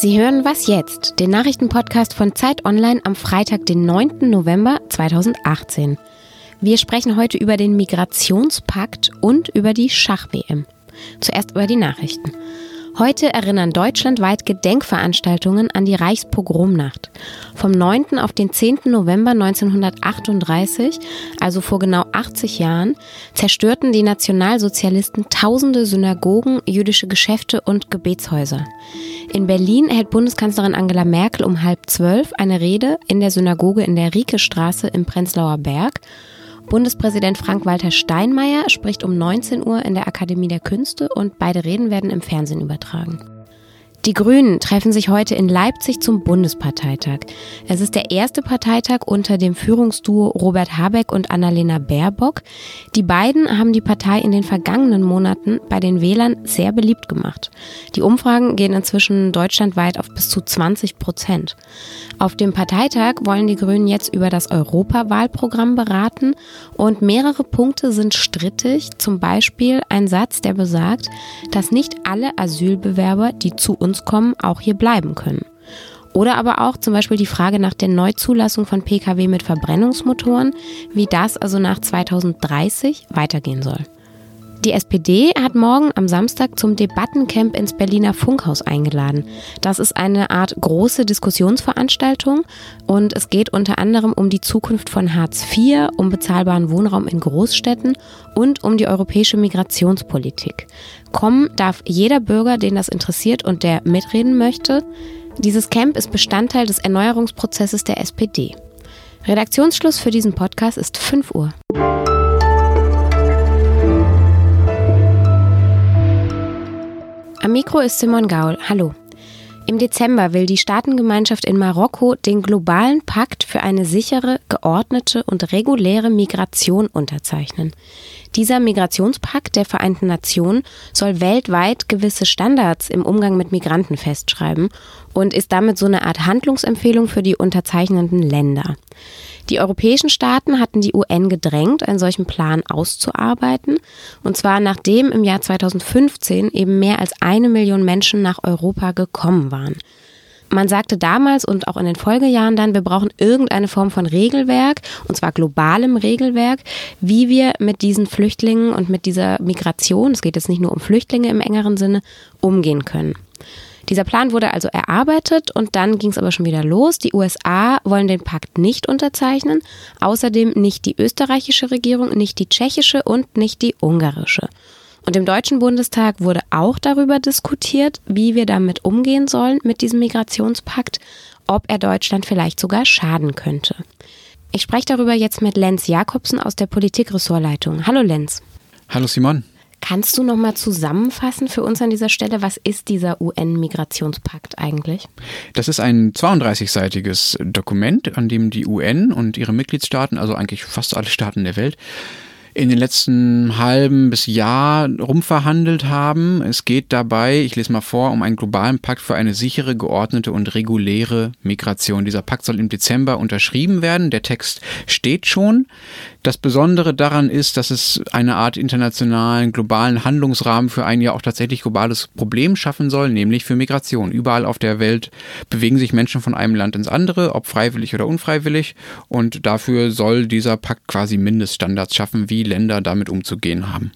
Sie hören Was jetzt, den Nachrichtenpodcast von Zeit Online am Freitag, den 9. November 2018. Wir sprechen heute über den Migrationspakt und über die Schach-WM. Zuerst über die Nachrichten. Heute erinnern deutschlandweit Gedenkveranstaltungen an die Reichspogromnacht. Vom 9. auf den 10. November 1938, also vor genau 80 Jahren, zerstörten die Nationalsozialisten tausende Synagogen, jüdische Geschäfte und Gebetshäuser. In Berlin hält Bundeskanzlerin Angela Merkel um halb zwölf eine Rede in der Synagoge in der Riekestraße im Prenzlauer Berg Bundespräsident Frank-Walter Steinmeier spricht um 19 Uhr in der Akademie der Künste und beide Reden werden im Fernsehen übertragen. Die Grünen treffen sich heute in Leipzig zum Bundesparteitag. Es ist der erste Parteitag unter dem Führungsduo Robert Habeck und Annalena Baerbock. Die beiden haben die Partei in den vergangenen Monaten bei den Wählern sehr beliebt gemacht. Die Umfragen gehen inzwischen deutschlandweit auf bis zu 20 Prozent. Auf dem Parteitag wollen die Grünen jetzt über das Europawahlprogramm beraten und mehrere Punkte sind strittig. Zum Beispiel ein Satz, der besagt, dass nicht alle Asylbewerber, die zu uns uns kommen, auch hier bleiben können. Oder aber auch zum Beispiel die Frage nach der Neuzulassung von Pkw mit Verbrennungsmotoren, wie das also nach 2030 weitergehen soll. Die SPD hat morgen am Samstag zum Debattencamp ins Berliner Funkhaus eingeladen. Das ist eine Art große Diskussionsveranstaltung und es geht unter anderem um die Zukunft von Hartz IV, um bezahlbaren Wohnraum in Großstädten und um die europäische Migrationspolitik. Kommen darf jeder Bürger, den das interessiert und der mitreden möchte. Dieses Camp ist Bestandteil des Erneuerungsprozesses der SPD. Redaktionsschluss für diesen Podcast ist 5 Uhr. Am Mikro ist Simon Gaul. Hallo. Im Dezember will die Staatengemeinschaft in Marokko den globalen Pakt für eine sichere, geordnete und reguläre Migration unterzeichnen. Dieser Migrationspakt der Vereinten Nationen soll weltweit gewisse Standards im Umgang mit Migranten festschreiben und ist damit so eine Art Handlungsempfehlung für die unterzeichnenden Länder. Die europäischen Staaten hatten die UN gedrängt, einen solchen Plan auszuarbeiten. Und zwar nachdem im Jahr 2015 eben mehr als eine Million Menschen nach Europa gekommen waren. Man sagte damals und auch in den Folgejahren dann, wir brauchen irgendeine Form von Regelwerk, und zwar globalem Regelwerk, wie wir mit diesen Flüchtlingen und mit dieser Migration, es geht jetzt nicht nur um Flüchtlinge im engeren Sinne, umgehen können. Dieser Plan wurde also erarbeitet und dann ging es aber schon wieder los. Die USA wollen den Pakt nicht unterzeichnen, außerdem nicht die österreichische Regierung, nicht die tschechische und nicht die ungarische. Und im Deutschen Bundestag wurde auch darüber diskutiert, wie wir damit umgehen sollen mit diesem Migrationspakt, ob er Deutschland vielleicht sogar schaden könnte. Ich spreche darüber jetzt mit Lenz Jakobsen aus der Politikressortleitung. Hallo Lenz. Hallo Simon. Kannst du noch mal zusammenfassen für uns an dieser Stelle, was ist dieser UN-Migrationspakt eigentlich? Das ist ein 32-seitiges Dokument, an dem die UN und ihre Mitgliedstaaten, also eigentlich fast alle Staaten der Welt, in den letzten halben bis Jahr rumverhandelt haben. Es geht dabei, ich lese mal vor, um einen globalen Pakt für eine sichere, geordnete und reguläre Migration. Dieser Pakt soll im Dezember unterschrieben werden. Der Text steht schon. Das Besondere daran ist, dass es eine Art internationalen, globalen Handlungsrahmen für ein ja auch tatsächlich globales Problem schaffen soll, nämlich für Migration. Überall auf der Welt bewegen sich Menschen von einem Land ins andere, ob freiwillig oder unfreiwillig. Und dafür soll dieser Pakt quasi Mindeststandards schaffen, wie Länder damit umzugehen haben.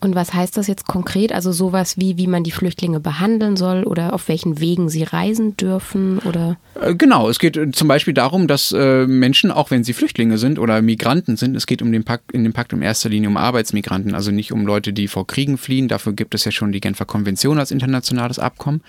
Und was heißt das jetzt konkret? Also sowas wie, wie man die Flüchtlinge behandeln soll oder auf welchen Wegen sie reisen dürfen oder? Äh, genau, es geht äh, zum Beispiel darum, dass äh, Menschen, auch wenn sie Flüchtlinge sind oder Migranten sind, es geht um den Pakt, in dem Pakt in erster Linie um Arbeitsmigranten, also nicht um Leute, die vor Kriegen fliehen. Dafür gibt es ja schon die Genfer Konvention als internationales Abkommen,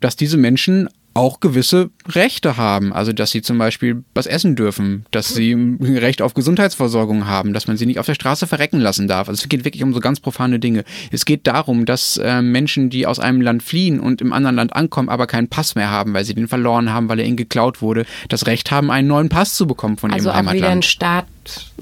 dass diese Menschen auch gewisse Rechte haben. Also, dass sie zum Beispiel was essen dürfen, dass sie ein Recht auf Gesundheitsversorgung haben, dass man sie nicht auf der Straße verrecken lassen darf. Also, es geht wirklich um so ganz profane Dinge. Es geht darum, dass äh, Menschen, die aus einem Land fliehen und im anderen Land ankommen, aber keinen Pass mehr haben, weil sie den verloren haben, weil er ihnen geklaut wurde, das Recht haben, einen neuen Pass zu bekommen von also ihrem Heimatland. Also wieder ein Staat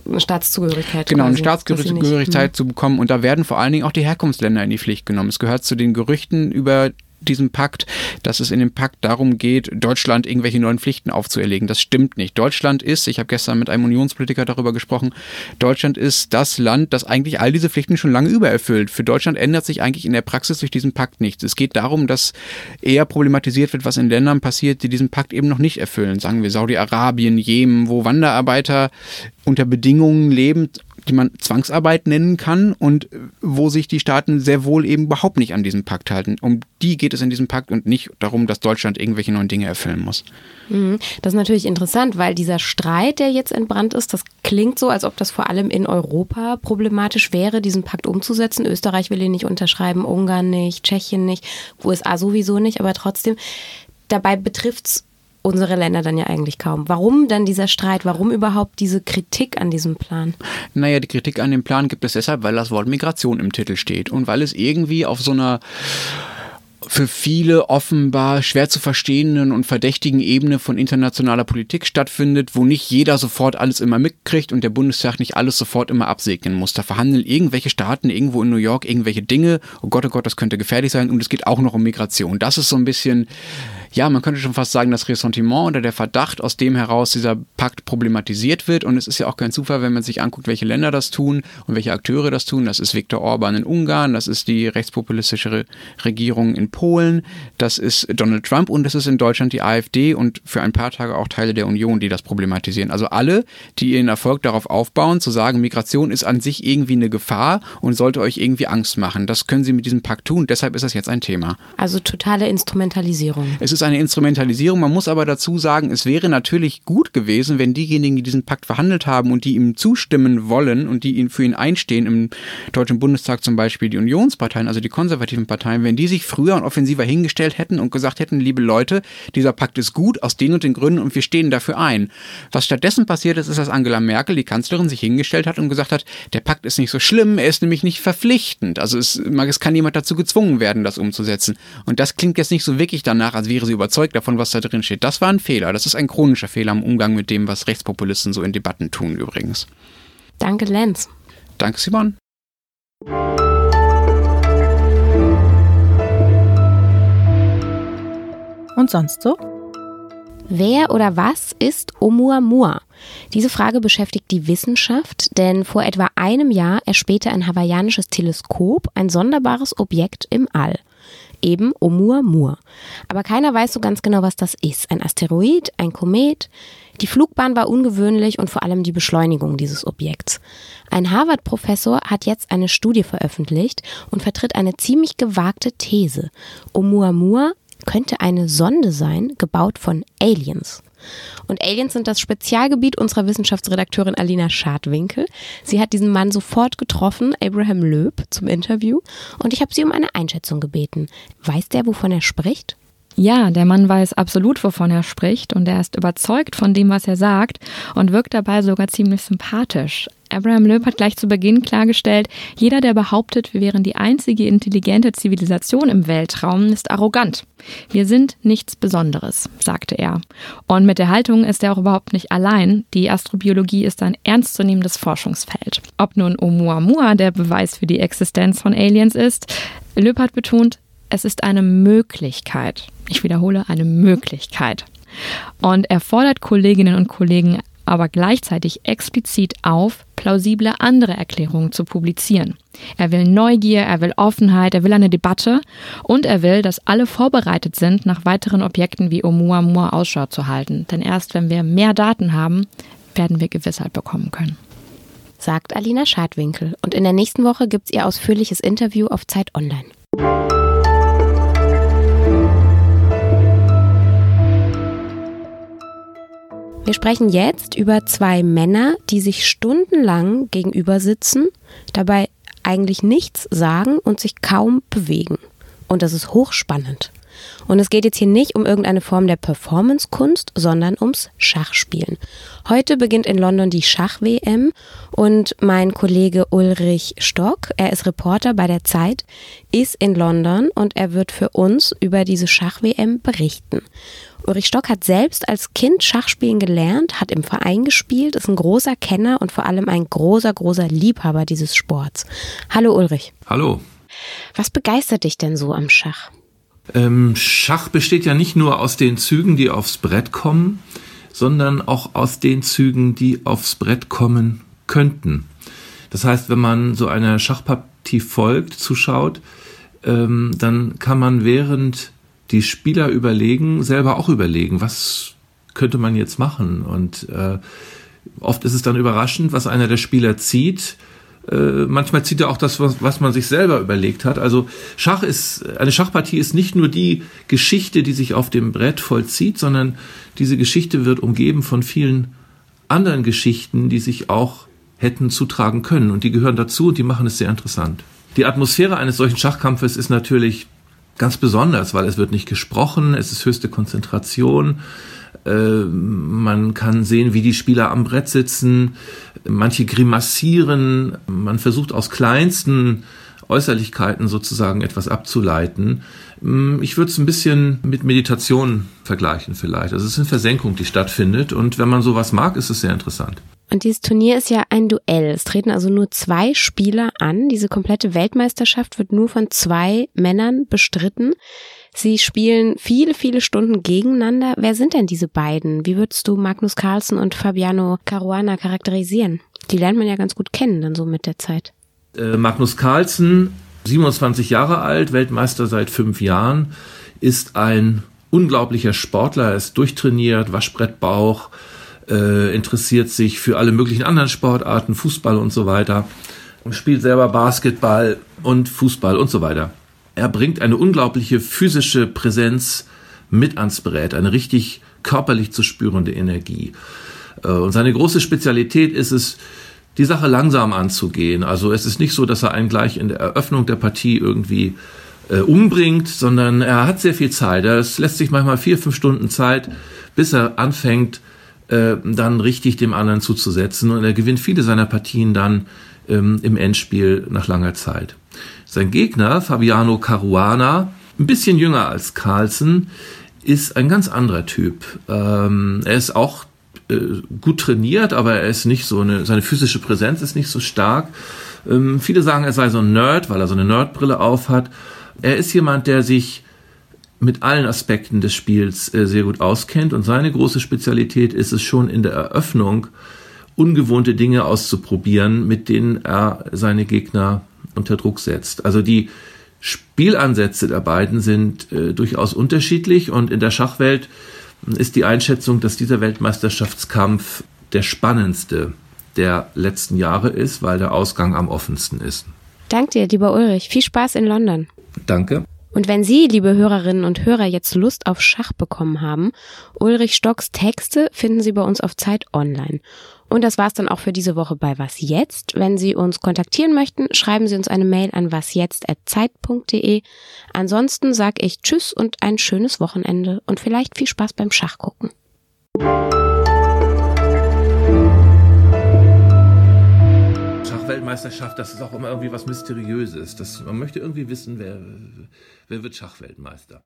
eine Staatszugehörigkeit. Genau, eine Staatszugehörigkeit zu bekommen. Und da werden vor allen Dingen auch die Herkunftsländer in die Pflicht genommen. Es gehört zu den Gerüchten über diesem Pakt, dass es in dem Pakt darum geht, Deutschland irgendwelche neuen Pflichten aufzuerlegen. Das stimmt nicht. Deutschland ist, ich habe gestern mit einem Unionspolitiker darüber gesprochen, Deutschland ist das Land, das eigentlich all diese Pflichten schon lange übererfüllt. Für Deutschland ändert sich eigentlich in der Praxis durch diesen Pakt nichts. Es geht darum, dass eher problematisiert wird, was in Ländern passiert, die diesen Pakt eben noch nicht erfüllen. Sagen wir Saudi-Arabien, Jemen, wo Wanderarbeiter unter Bedingungen leben, die man Zwangsarbeit nennen kann und wo sich die Staaten sehr wohl eben überhaupt nicht an diesen Pakt halten. Um die geht es in diesem Pakt und nicht darum, dass Deutschland irgendwelche neuen Dinge erfüllen muss. Mhm. Das ist natürlich interessant, weil dieser Streit, der jetzt entbrannt ist, das klingt so, als ob das vor allem in Europa problematisch wäre, diesen Pakt umzusetzen. Österreich will ihn nicht unterschreiben, Ungarn nicht, Tschechien nicht, USA sowieso nicht, aber trotzdem, dabei betrifft es unsere Länder dann ja eigentlich kaum. Warum dann dieser Streit? Warum überhaupt diese Kritik an diesem Plan? Naja, die Kritik an dem Plan gibt es deshalb, weil das Wort Migration im Titel steht und weil es irgendwie auf so einer für viele offenbar schwer zu verstehenden und verdächtigen Ebene von internationaler Politik stattfindet, wo nicht jeder sofort alles immer mitkriegt und der Bundestag nicht alles sofort immer absegnen muss. Da verhandeln irgendwelche Staaten irgendwo in New York irgendwelche Dinge. Oh Gott, oh Gott, das könnte gefährlich sein. Und es geht auch noch um Migration. Das ist so ein bisschen ja, man könnte schon fast sagen, das Ressentiment oder der Verdacht, aus dem heraus dieser Pakt problematisiert wird. Und es ist ja auch kein Zufall, wenn man sich anguckt, welche Länder das tun und welche Akteure das tun. Das ist Viktor Orban in Ungarn, das ist die rechtspopulistische Regierung in Polen, das ist Donald Trump und das ist in Deutschland die AfD und für ein paar Tage auch Teile der Union, die das problematisieren. Also alle, die ihren Erfolg darauf aufbauen, zu sagen, Migration ist an sich irgendwie eine Gefahr und sollte euch irgendwie Angst machen. Das können sie mit diesem Pakt tun. Deshalb ist das jetzt ein Thema. Also totale Instrumentalisierung. Es ist ist eine Instrumentalisierung. Man muss aber dazu sagen, es wäre natürlich gut gewesen, wenn diejenigen, die diesen Pakt verhandelt haben und die ihm zustimmen wollen und die ihn für ihn einstehen, im Deutschen Bundestag zum Beispiel die Unionsparteien, also die konservativen Parteien, wenn die sich früher und offensiver hingestellt hätten und gesagt hätten, liebe Leute, dieser Pakt ist gut aus den und den Gründen und wir stehen dafür ein. Was stattdessen passiert ist, ist, dass Angela Merkel, die Kanzlerin, sich hingestellt hat und gesagt hat, der Pakt ist nicht so schlimm, er ist nämlich nicht verpflichtend. Also es, es kann niemand dazu gezwungen werden, das umzusetzen. Und das klingt jetzt nicht so wirklich danach, als wäre sie überzeugt davon, was da drin steht. Das war ein Fehler. Das ist ein chronischer Fehler im Umgang mit dem, was Rechtspopulisten so in Debatten tun übrigens. Danke, Lenz. Danke, Simon. Und sonst so? Wer oder was ist Oumuamua? Diese Frage beschäftigt die Wissenschaft, denn vor etwa einem Jahr erspähte ein hawaiianisches Teleskop ein sonderbares Objekt im All eben Oumuamua. Aber keiner weiß so ganz genau, was das ist. Ein Asteroid, ein Komet. Die Flugbahn war ungewöhnlich und vor allem die Beschleunigung dieses Objekts. Ein Harvard-Professor hat jetzt eine Studie veröffentlicht und vertritt eine ziemlich gewagte These. Oumuamua könnte eine Sonde sein, gebaut von Aliens. Und Aliens sind das Spezialgebiet unserer Wissenschaftsredakteurin Alina Schadwinkel. Sie hat diesen Mann sofort getroffen, Abraham Löb, zum Interview. Und ich habe sie um eine Einschätzung gebeten. Weiß der, wovon er spricht? Ja, der Mann weiß absolut, wovon er spricht und er ist überzeugt von dem, was er sagt und wirkt dabei sogar ziemlich sympathisch. Abraham Loeb hat gleich zu Beginn klargestellt, jeder, der behauptet, wir wären die einzige intelligente Zivilisation im Weltraum, ist arrogant. Wir sind nichts Besonderes, sagte er. Und mit der Haltung ist er auch überhaupt nicht allein. Die Astrobiologie ist ein ernstzunehmendes Forschungsfeld. Ob nun Oumuamua der Beweis für die Existenz von Aliens ist, Loeb hat betont, es ist eine Möglichkeit. Ich wiederhole, eine Möglichkeit. Und er fordert Kolleginnen und Kollegen aber gleichzeitig explizit auf, plausible andere Erklärungen zu publizieren. Er will Neugier, er will Offenheit, er will eine Debatte und er will, dass alle vorbereitet sind, nach weiteren Objekten wie Oumuamua Ausschau zu halten. Denn erst wenn wir mehr Daten haben, werden wir Gewissheit bekommen können. Sagt Alina Schadwinkel. Und in der nächsten Woche gibt es ihr ausführliches Interview auf Zeit Online. Wir sprechen jetzt über zwei Männer, die sich stundenlang gegenüber sitzen, dabei eigentlich nichts sagen und sich kaum bewegen. Und das ist hochspannend. Und es geht jetzt hier nicht um irgendeine Form der Performancekunst, sondern ums Schachspielen. Heute beginnt in London die Schach-WM und mein Kollege Ulrich Stock, er ist Reporter bei der Zeit, ist in London und er wird für uns über diese Schach-WM berichten. Ulrich Stock hat selbst als Kind Schachspielen gelernt, hat im Verein gespielt, ist ein großer Kenner und vor allem ein großer, großer Liebhaber dieses Sports. Hallo Ulrich. Hallo. Was begeistert dich denn so am Schach? Ähm, Schach besteht ja nicht nur aus den Zügen, die aufs Brett kommen, sondern auch aus den Zügen, die aufs Brett kommen könnten. Das heißt, wenn man so einer Schachpartie folgt, zuschaut, ähm, dann kann man während die Spieler überlegen, selber auch überlegen, was könnte man jetzt machen. Und äh, oft ist es dann überraschend, was einer der Spieler zieht. Äh, manchmal zieht er auch das, was, was man sich selber überlegt hat. Also Schach ist, eine Schachpartie ist nicht nur die Geschichte, die sich auf dem Brett vollzieht, sondern diese Geschichte wird umgeben von vielen anderen Geschichten, die sich auch hätten zutragen können. Und die gehören dazu und die machen es sehr interessant. Die Atmosphäre eines solchen Schachkampfes ist natürlich ganz besonders, weil es wird nicht gesprochen, es ist höchste Konzentration. Äh, man kann sehen, wie die Spieler am Brett sitzen. Manche grimassieren. Man versucht aus kleinsten Äußerlichkeiten sozusagen etwas abzuleiten. Mm, ich würde es ein bisschen mit Meditation vergleichen vielleicht. Also es ist eine Versenkung, die stattfindet. Und wenn man sowas mag, ist es sehr interessant. Und dieses Turnier ist ja ein Duell. Es treten also nur zwei Spieler an. Diese komplette Weltmeisterschaft wird nur von zwei Männern bestritten. Sie spielen viele, viele Stunden gegeneinander. Wer sind denn diese beiden? Wie würdest du Magnus Carlsen und Fabiano Caruana charakterisieren? Die lernt man ja ganz gut kennen dann so mit der Zeit. Äh, Magnus Carlsen, 27 Jahre alt, Weltmeister seit fünf Jahren, ist ein unglaublicher Sportler, er ist durchtrainiert, Waschbrettbauch, äh, interessiert sich für alle möglichen anderen Sportarten, Fußball und so weiter, spielt selber Basketball und Fußball und so weiter. Er bringt eine unglaubliche physische Präsenz mit ans Brett, eine richtig körperlich zu spürende Energie. Äh, und seine große Spezialität ist es, die Sache langsam anzugehen. Also es ist nicht so, dass er einen gleich in der Eröffnung der Partie irgendwie äh, umbringt, sondern er hat sehr viel Zeit. Es lässt sich manchmal vier, fünf Stunden Zeit, bis er anfängt, äh, dann richtig dem anderen zuzusetzen. Und er gewinnt viele seiner Partien dann ähm, im Endspiel nach langer Zeit. Sein Gegner, Fabiano Caruana, ein bisschen jünger als Carlsen, ist ein ganz anderer Typ. Ähm, er ist auch äh, gut trainiert, aber er ist nicht so eine, seine physische Präsenz ist nicht so stark. Ähm, viele sagen, er sei so ein Nerd, weil er so eine Nerdbrille auf hat. Er ist jemand, der sich mit allen Aspekten des Spiels äh, sehr gut auskennt und seine große Spezialität ist es schon in der Eröffnung ungewohnte Dinge auszuprobieren, mit denen er seine Gegner unter Druck setzt. Also die Spielansätze der beiden sind äh, durchaus unterschiedlich und in der Schachwelt ist die Einschätzung, dass dieser Weltmeisterschaftskampf der spannendste der letzten Jahre ist, weil der Ausgang am offensten ist. Dank dir, lieber Ulrich. Viel Spaß in London. Danke. Und wenn Sie, liebe Hörerinnen und Hörer, jetzt Lust auf Schach bekommen haben, Ulrich Stocks Texte finden Sie bei uns auf Zeit Online. Und das war's dann auch für diese Woche bei Was Jetzt. Wenn Sie uns kontaktieren möchten, schreiben Sie uns eine Mail an wasjetzt.zeit.de. Ansonsten sage ich Tschüss und ein schönes Wochenende und vielleicht viel Spaß beim Schachgucken. Schachweltmeisterschaft, das ist auch immer irgendwie was Mysteriöses. Das, man möchte irgendwie wissen, wer, wer wird Schachweltmeister.